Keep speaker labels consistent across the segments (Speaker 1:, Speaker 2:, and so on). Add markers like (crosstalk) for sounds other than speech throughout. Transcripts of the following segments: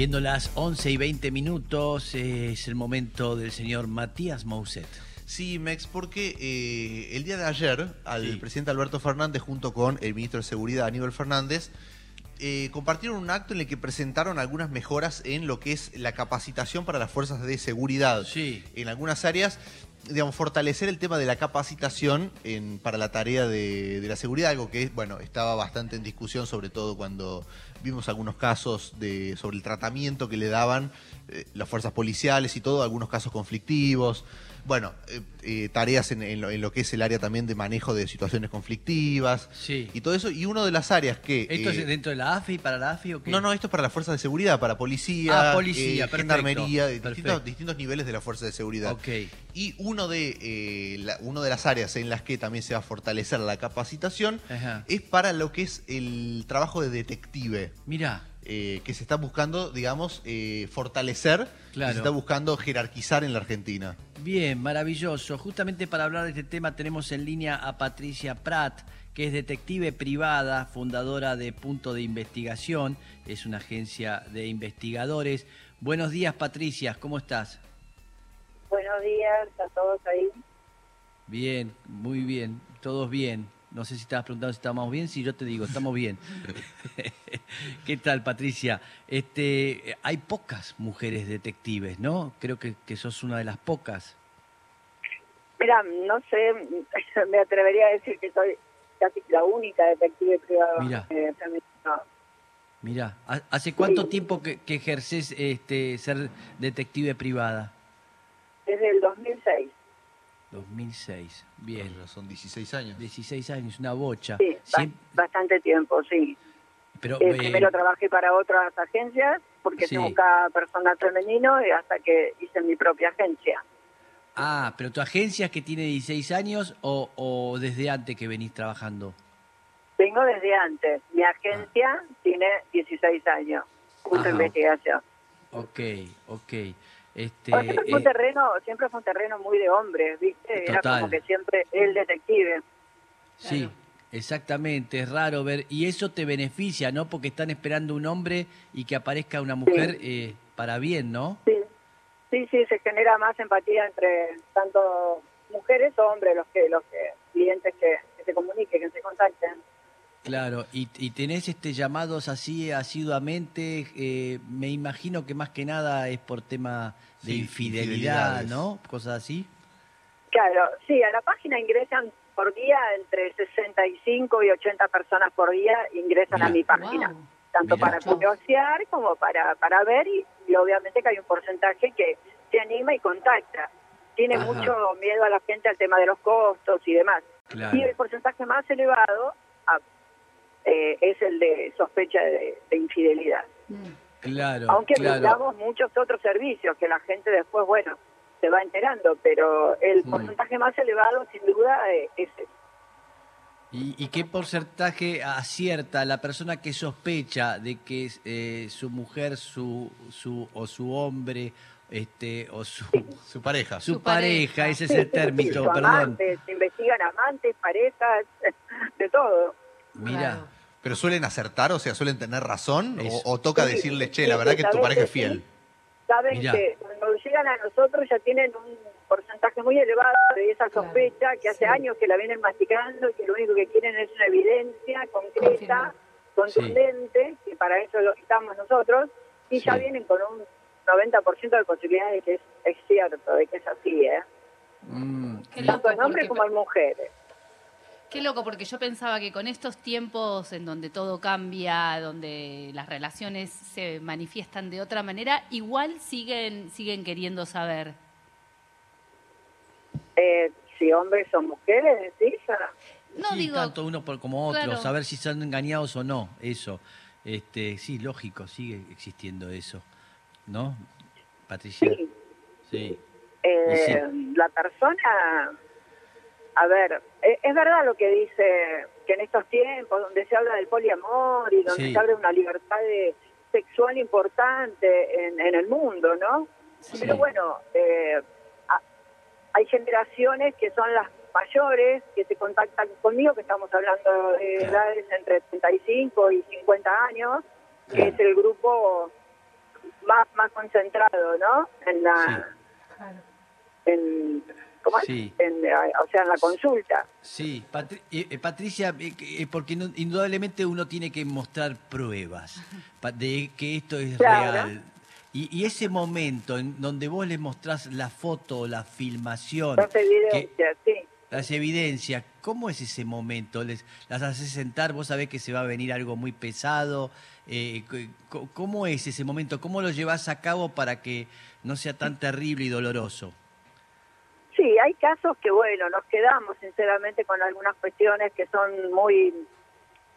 Speaker 1: Siendo las 11 y 20 minutos, eh, es el momento del señor Matías Mousset.
Speaker 2: Sí, Mex, porque eh, el día de ayer al
Speaker 1: Sí.
Speaker 2: presidente Alberto Fernández junto con el ministro de Seguridad Aníbal Fernández eh, compartieron un acto en el que presentaron algunas mejoras en lo que es la capacitación para las fuerzas de seguridad.
Speaker 1: Sí.
Speaker 2: En algunas áreas, digamos, fortalecer el tema de la capacitación en- para la tarea de, de la seguridad, algo que, bueno, estaba bastante en discusión, sobre todo cuando vimos algunos casos de, sobre el tratamiento que le daban eh, las fuerzas policiales y todo, algunos casos conflictivos. Bueno, eh, eh, tareas en, en lo, en lo que es el área también de manejo de situaciones conflictivas
Speaker 1: Sí.
Speaker 2: y todo eso. Y una de las áreas que...
Speaker 1: ¿Esto
Speaker 2: eh,
Speaker 1: es dentro de la AFI, para la AFI o qué?
Speaker 2: no, no, esto es para las fuerzas de seguridad, para policía,
Speaker 1: Ah, policía,
Speaker 2: eh,
Speaker 1: perfecto,
Speaker 2: gendarmería,
Speaker 1: perfecto.
Speaker 2: distintos, distintos niveles de la fuerza de seguridad.
Speaker 1: Ok.
Speaker 2: Y uno de, eh, la- uno de las áreas en las que también se va a fortalecer la capacitación
Speaker 1: Ajá.
Speaker 2: es para lo que es el trabajo de detective.
Speaker 1: Mira,
Speaker 2: eh, que se está buscando, digamos, eh, fortalecer, que se está buscando jerarquizar en la Argentina.
Speaker 1: bien, maravilloso. Justamente para hablar de este tema tenemos en línea a Patricia Pratt, que es detective privada, fundadora de Punto de Investigación, es una agencia de investigadores. Buenos días, Patricia, ¿cómo estás?
Speaker 3: Buenos días a todos ahí.
Speaker 1: Bien, muy bien, todos bien. No sé si estabas preguntando si estamos bien, si yo te digo, estamos bien. (laughs) ¿Qué tal, Patricia? Este, hay pocas mujeres detectives, ¿no? Creo que, que sos una de las pocas.
Speaker 3: Mira, no sé, (laughs) me atrevería a decir que soy casi la única detective privada
Speaker 1: Mira.
Speaker 3: eh, femenina.
Speaker 1: Mira, ¿hace cuánto
Speaker 3: Sí.
Speaker 1: tiempo que, que ejerces este, ser detective privada?
Speaker 3: Desde el 2006.
Speaker 1: 2006, bien.
Speaker 2: Ya Son 16 años.
Speaker 1: 16 años, una bocha.
Speaker 3: Sí,
Speaker 1: Siem-
Speaker 3: bastante tiempo, sí.
Speaker 1: pero,
Speaker 3: Eh,
Speaker 1: eh,
Speaker 3: primero trabajé para otras agencias porque
Speaker 1: Sí.
Speaker 3: se buscaba personal femenino y hasta que hice mi propia agencia.
Speaker 1: ah, pero tu agencia es que tiene 16 años o, o desde antes que venís trabajando?
Speaker 3: Vengo desde antes. Mi agencia tiene 16 años. De
Speaker 1: Ajá.
Speaker 3: investigación.
Speaker 1: Ok, ok. Este,
Speaker 3: siempre, fue un
Speaker 1: eh,
Speaker 3: terreno, siempre fue un terreno muy de hombres, ¿viste? Era como que siempre el detective.
Speaker 1: sí, exactamente, es raro ver, y eso te beneficia, ¿no? Porque están esperando un hombre y que aparezca una mujer eh, para bien, ¿no?
Speaker 3: Sí, sí, sí, se genera más empatía entre tanto mujeres o hombres, los que los que clientes que, que se comuniquen, que se contacten.
Speaker 1: Claro, y, y tenés este llamados así asiduamente, eh, me imagino que más que nada es por tema de
Speaker 2: Sí,
Speaker 1: infidelidad. ¿no? Cosas así.
Speaker 3: Claro, sí, a la página ingresan por día entre 65 y 80 personas por día ingresan a mi página,
Speaker 4: Wow.
Speaker 3: tanto
Speaker 1: Mira.
Speaker 3: para curiosear como para, para ver y, y obviamente que hay un porcentaje que se anima y contacta. Tiene
Speaker 1: Ajá.
Speaker 3: mucho miedo a la gente al tema de los costos y demás.
Speaker 1: Claro.
Speaker 3: Y el porcentaje más elevado ah, eh, es el de sospecha de, de infidelidad.
Speaker 4: Mm.
Speaker 1: Claro,
Speaker 3: Aunque
Speaker 1: claro.
Speaker 3: brindamos muchos otros servicios que la gente después, bueno, se va enterando, pero el
Speaker 1: Mm.
Speaker 3: porcentaje más elevado, sin duda, eh, es ese.
Speaker 1: ¿Y, y qué porcentaje acierta la persona que sospecha de que eh, su mujer, su, su o su hombre, este o su,
Speaker 2: Su pareja.
Speaker 1: su,
Speaker 4: Su
Speaker 1: pareja,
Speaker 4: pareja.
Speaker 1: ese es el
Speaker 3: sí, sí,
Speaker 1: término, perdón.
Speaker 3: amantes, se investigan amantes, parejas, (laughs) de todo.
Speaker 1: Mira,
Speaker 4: Claro.
Speaker 2: ¿Pero suelen acertar? O sea, ¿suelen tener razón? O, o toca
Speaker 3: Sí,
Speaker 2: decirle, che, la verdad
Speaker 3: sí,
Speaker 2: que tu pareja
Speaker 3: que
Speaker 2: es fiel?
Speaker 3: Saben
Speaker 1: Mirá.
Speaker 3: que cuando llegan a nosotros ya tienen un porcentaje muy elevado de esa
Speaker 4: Claro,
Speaker 3: sospecha que hace
Speaker 4: sí.
Speaker 3: años que la vienen masticando y que lo único que quieren es una evidencia concreta, contundente, que para eso lo estamos nosotros, y ya vienen con un 90% de posibilidades de que es, es cierto, de que es así, ¿eh?
Speaker 1: mm,
Speaker 3: Tanto en hombres
Speaker 4: porque-
Speaker 3: como en mujeres.
Speaker 4: Qué loco, porque yo pensaba que con estos tiempos en donde todo cambia, donde las relaciones se manifiestan de otra manera, igual siguen, siguen queriendo saber.
Speaker 3: Eh, si hombres o mujeres, decís, Ah,
Speaker 4: No
Speaker 1: sí,
Speaker 4: digo,
Speaker 1: tanto uno por- como otro,
Speaker 4: Claro.
Speaker 1: saber si son engañados o no, eso. Este, sí, lógico, sigue existiendo eso, ¿no? Patricia.
Speaker 3: sí.
Speaker 1: Sí.
Speaker 3: Eh, La persona, a ver, e- es verdad lo que dice que en estos tiempos donde se habla del poliamor y donde
Speaker 1: Sí.
Speaker 3: se habla de una libertad de- sexual importante en, en el mundo, ¿no?
Speaker 1: Sí.
Speaker 3: Pero bueno, eh, a- hay generaciones que son las mayores que se contactan conmigo, que estamos hablando de
Speaker 1: Claro.
Speaker 3: edades entre 35 y 50 años, que
Speaker 1: Claro.
Speaker 3: es el grupo concentrado, ¿no? En la, en, ¿cómo es?
Speaker 1: Sí.
Speaker 3: En, eh, o sea, en la consulta.
Speaker 1: Sí, Patri- eh, eh, Patricia, eh, que- porque no- indudablemente uno tiene que mostrar pruebas de que esto es
Speaker 3: Claro.
Speaker 1: real. Y, y ese momento en donde vos les mostrás la foto, la filmación,
Speaker 3: Las evidencias, sí.
Speaker 1: las evidencias, ¿cómo es ese momento? ¿Les, ¿Las haces sentar? ¿Vos sabés que se va a venir algo muy pesado? Eh, ¿Cómo es ese momento? ¿Cómo lo llevas a cabo para que no sea tan terrible y doloroso?
Speaker 3: Sí, hay casos que, bueno, nos quedamos sinceramente con algunas cuestiones que son muy,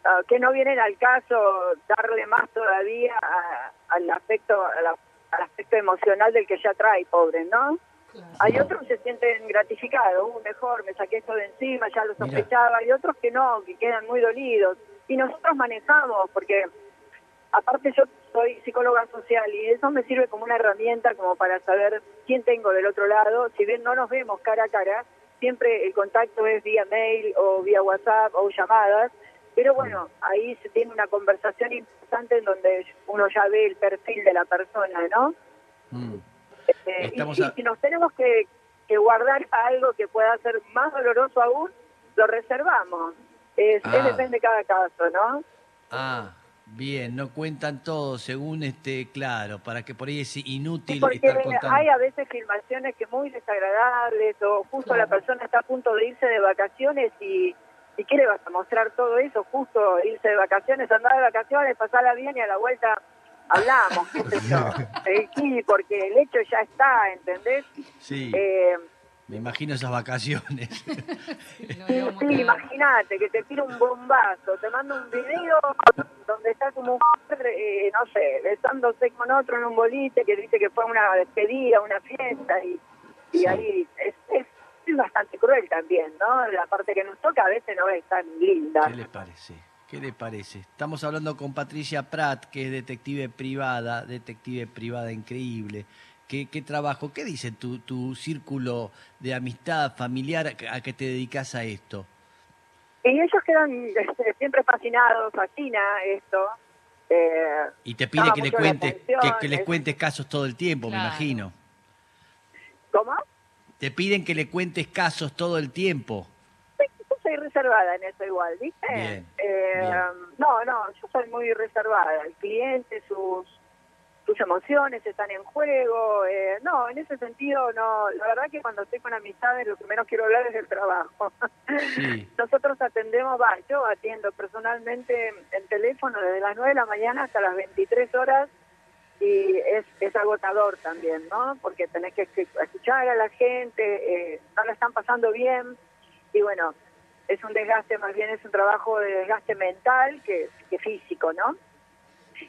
Speaker 3: ah, que no vienen al caso darle más todavía a- al aspecto, a la- al aspecto emocional del que ya trae, pobre, ¿no? Hay otros que se sienten gratificados, uh, mejor, me saqué esto de encima, ya lo
Speaker 1: Mira.
Speaker 3: sospechaba, y otros que no, que quedan muy dolidos. Y nosotros manejamos, porque aparte yo soy psicóloga social y eso me sirve como una herramienta como para saber quién tengo del otro lado. Si bien no nos vemos cara a cara, siempre el contacto es vía mail o vía WhatsApp o llamadas. Pero bueno, ahí se tiene una conversación importante en donde uno ya ve el perfil de la persona, ¿no?
Speaker 1: Mm.
Speaker 3: Este, y
Speaker 1: a-
Speaker 3: si nos tenemos que, que guardar algo que pueda ser más doloroso aún, lo reservamos. Es,
Speaker 1: Ah.
Speaker 3: es depende de cada caso, ¿no?
Speaker 1: Ah, bien, no cuentan todo según este, claro, para que por ahí es inútil
Speaker 3: Sí, porque
Speaker 1: estar contando.
Speaker 3: hay a veces filmaciones que muy desagradables o justo la persona está a punto de irse de vacaciones y, y ¿qué le vas a mostrar todo eso? Justo irse de vacaciones, andar de vacaciones, pasarla bien y a la vuelta hablamos, qué sé yo. (laughs) Eh, sí, porque el hecho ya está, ¿entendés?
Speaker 1: Sí,
Speaker 3: Eh,
Speaker 1: me imagino esas vacaciones. (laughs)
Speaker 3: Sí, imagínate que te tira un bombazo, te manda un video donde está como, eh, no sé, besándose con otro en un bolite que dice que fue una despedida, una fiesta y, y
Speaker 1: Sí.
Speaker 3: ahí es, es, es bastante cruel también, ¿no? La parte que nos toca a veces no es tan linda.
Speaker 1: ¿Qué le parece? ¿Qué le parece? Estamos hablando con Patricia Pratt, que es detective privada, detective privada increíble. ¿Qué, qué trabajo? ¿Qué dice tu, tu círculo de amistad familiar a que te dedicas a esto?
Speaker 3: Y ellos quedan este, siempre fascinados, fascina esto. Eh,
Speaker 1: Y te pide que le cuentes, que, que les
Speaker 3: es-
Speaker 1: cuentes casos todo el tiempo, me imagino.
Speaker 3: ¿Cómo?
Speaker 1: Te piden que le cuentes casos todo el tiempo.
Speaker 3: Sí, Yo soy reservada en eso igual, ¿viste?
Speaker 1: Bien,
Speaker 3: Eh,
Speaker 1: bien.
Speaker 3: No, no, yo soy muy reservada. El cliente, sus sus emociones están en juego. eh, no, en ese sentido, no. La verdad que cuando estoy con amistades, lo que menos quiero hablar es del trabajo.
Speaker 1: Sí. (laughs)
Speaker 3: Nosotros atendemos, va, yo atiendo personalmente en teléfono desde las 9 de la mañana hasta las 23 horas y es, es agotador también, ¿no? Porque tenés que escu- escuchar a la gente, eh, no la están pasando bien y bueno, es un desgaste, más bien es un trabajo de desgaste mental que, que físico, ¿no?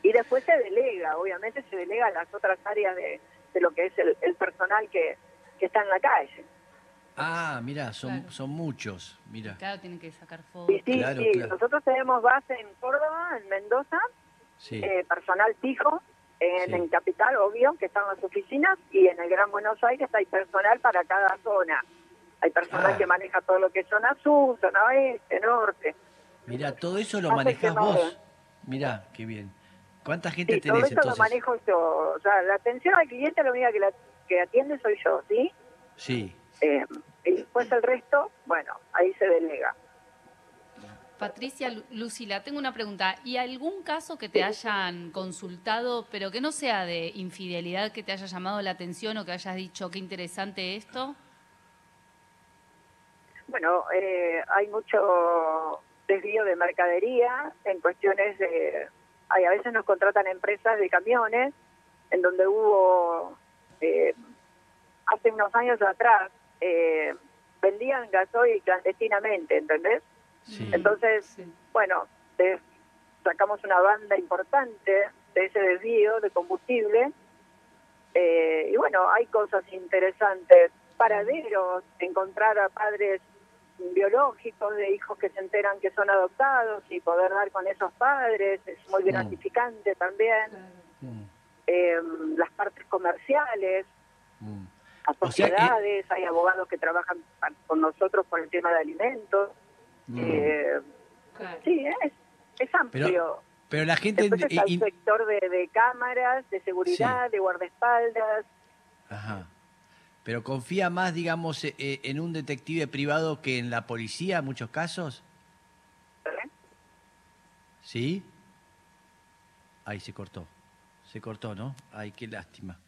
Speaker 3: Y después se delega, obviamente se delega a las otras áreas de, de lo que es el, el personal que, que está en la calle.
Speaker 1: Ah, mira, son,
Speaker 4: Claro.
Speaker 1: son muchos. Mira.
Speaker 4: Claro, tienen que sacar fotos.
Speaker 3: Sí,
Speaker 1: Claro,
Speaker 3: sí,
Speaker 1: claro.
Speaker 3: nosotros tenemos base en Córdoba, en Mendoza,
Speaker 1: Sí.
Speaker 3: eh, personal fijo, en,
Speaker 1: Sí.
Speaker 3: en Capital, obvio, que están las oficinas, y en el Gran Buenos Aires hay personal para cada zona. Hay personal
Speaker 1: Ah.
Speaker 3: que maneja todo lo que es zona sur, zona oeste, norte.
Speaker 1: Mira, todo eso lo
Speaker 3: Hace
Speaker 1: manejás vos. Mira, qué bien. ¿Cuánta gente
Speaker 3: Sí, todo
Speaker 1: tenés
Speaker 3: eso lo manejo yo. O sea, la atención al cliente, la única que, la, que atiende soy yo, ¿sí?
Speaker 1: Sí.
Speaker 3: Eh, y después el resto, bueno, ahí se delega.
Speaker 4: Patricia Lu- Lucila, tengo una pregunta. ¿Y algún caso que te hayan consultado, pero que no sea de infidelidad, que te haya llamado la atención o que hayas dicho qué interesante esto?
Speaker 3: Bueno, eh, hay mucho desvío de mercadería en cuestiones de... Hay, a veces nos contratan empresas de camiones en donde hubo, eh, hace unos años atrás, eh, vendían gasoil clandestinamente, ¿entendés?
Speaker 1: Sí.
Speaker 3: Entonces,
Speaker 4: Sí.
Speaker 3: bueno, de- sacamos una banda importante de ese desvío de combustible. Eh, y bueno, hay cosas interesantes, paraderos, encontrar a padres biológicos de hijos que se enteran que son adoptados y poder dar con esos padres es muy
Speaker 1: Mm.
Speaker 3: gratificante también.
Speaker 1: Mm,
Speaker 3: Eh, las partes comerciales,
Speaker 1: mm.
Speaker 3: las
Speaker 1: O sea que-
Speaker 3: sociedades, hay abogados que trabajan con nosotros por el tema de alimentos.
Speaker 1: Mm.
Speaker 3: Eh,
Speaker 4: Claro.
Speaker 3: Sí, es, es amplio.
Speaker 1: Pero la gente...
Speaker 3: Después está el sector de, de cámaras, de seguridad, de guardaespaldas.
Speaker 1: Ajá. Pero confía más, digamos, eh, eh, en un detective privado que en la policía en muchos casos. ¿Sí? Ay, se cortó. Se cortó, ¿no? Ay, qué lástima.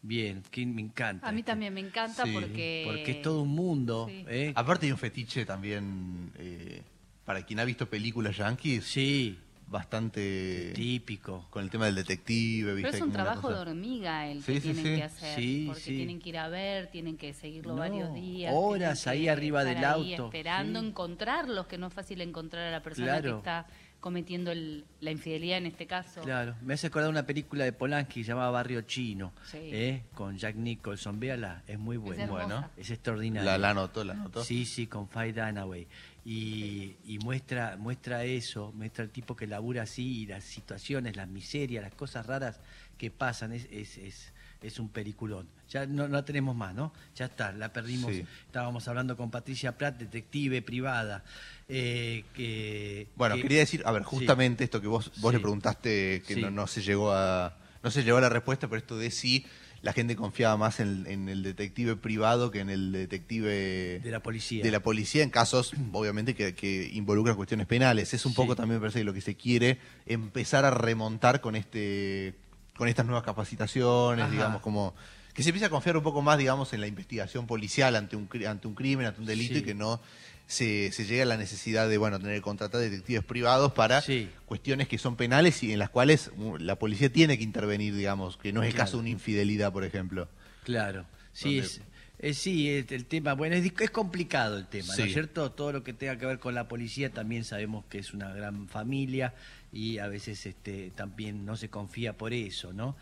Speaker 1: Bien, que me encanta.
Speaker 4: A mí
Speaker 1: este,
Speaker 4: también me encanta
Speaker 2: Sí,
Speaker 4: porque...
Speaker 1: Porque es todo un mundo.
Speaker 4: Sí.
Speaker 1: ¿eh?
Speaker 2: Aparte hay un fetiche también, eh, para quien ha visto películas yankees,
Speaker 1: Sí,
Speaker 2: bastante
Speaker 1: típico.
Speaker 2: con el tema del detective.
Speaker 4: Pero es un trabajo de hormiga el
Speaker 2: Sí,
Speaker 4: que
Speaker 2: sí,
Speaker 4: tienen
Speaker 2: sí.
Speaker 4: que hacer,
Speaker 1: Sí,
Speaker 4: porque
Speaker 1: sí.
Speaker 4: tienen que ir a ver, tienen que seguirlo
Speaker 1: No,
Speaker 4: varios días.
Speaker 1: horas ahí arriba del
Speaker 4: ahí
Speaker 1: auto,
Speaker 4: esperando
Speaker 1: sí.
Speaker 4: encontrarlos, que no es fácil encontrar a la persona
Speaker 1: Claro.
Speaker 4: que está cometiendo el- la infidelidad en este caso.
Speaker 1: Claro, me hace acordar una película de Polanski llamada Barrio Chino,
Speaker 4: Sí.
Speaker 1: ¿eh? con Jack Nicholson. Véala, es muy buena.
Speaker 2: Bueno,
Speaker 1: Es extraordinaria.
Speaker 2: la, la anotó, la anotó.
Speaker 1: Sí, sí, con Faye Dunaway. Y, y muestra, muestra eso, muestra el tipo que labura así y las situaciones, las miserias, las cosas raras que pasan. Es, es, es, es un peliculón. Ya no, no tenemos más, ¿no? Ya está, la perdimos.
Speaker 2: Sí.
Speaker 1: Estábamos hablando con Patricia Pratt, detective privada. eh, que,
Speaker 2: Bueno,
Speaker 1: que-
Speaker 2: quería decir, a ver,
Speaker 1: Sí.
Speaker 2: justamente esto que vos, vos
Speaker 1: Sí.
Speaker 2: le preguntaste que no, no se llegó a no se llegó a la respuesta, pero esto de si la gente confiaba más en, en el detective privado que en el detective
Speaker 1: de la policía.
Speaker 2: de la policía en casos, obviamente, que, que involucran cuestiones penales. Es un
Speaker 1: Sí.
Speaker 2: poco también, me parece, lo que se quiere empezar a remontar con este con estas nuevas capacitaciones,
Speaker 1: Ajá.
Speaker 2: digamos, como que se empieza a confiar un poco más, digamos, en la investigación policial ante un, ante un crimen, ante un delito
Speaker 1: Sí.
Speaker 2: y que no se, se llegue a la necesidad de, bueno, tener que contratar detectives privados para
Speaker 1: Sí.
Speaker 2: cuestiones que son penales y en las cuales uh, la policía tiene que intervenir, digamos, que no es el
Speaker 1: Claro.
Speaker 2: caso de una infidelidad, por ejemplo.
Speaker 1: Claro, sí, es, es- sí, el, el tema, bueno, es, es complicado el tema, ¿no es cierto? Todo lo que tenga que ver con la policía también sabemos que es una gran familia y a veces este, también no se confía por eso, ¿no?